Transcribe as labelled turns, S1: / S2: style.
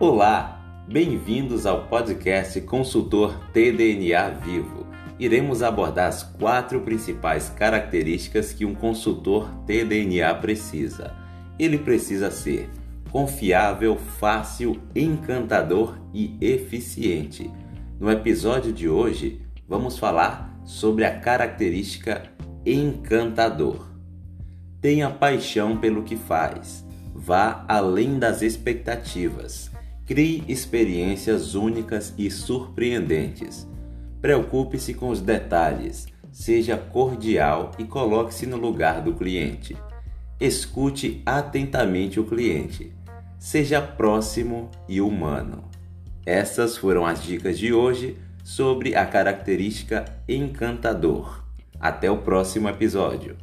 S1: Olá, bem-vindos ao podcast Consultor TDNA Vivo. Iremos abordar as quatro principais características que um consultor TDNA precisa. Ele precisa ser confiável, fácil, encantador e eficiente. No episódio de hoje, vamos falar sobre a característica encantador. Tenha paixão pelo que faz. Vá além das expectativas. Crie experiências únicas e surpreendentes. Preocupe-se com os detalhes. Seja cordial e coloque-se no lugar do cliente. Escute atentamente o cliente. Seja próximo e humano. Essas foram as dicas de hoje sobre a característica encantador. Até o próximo episódio.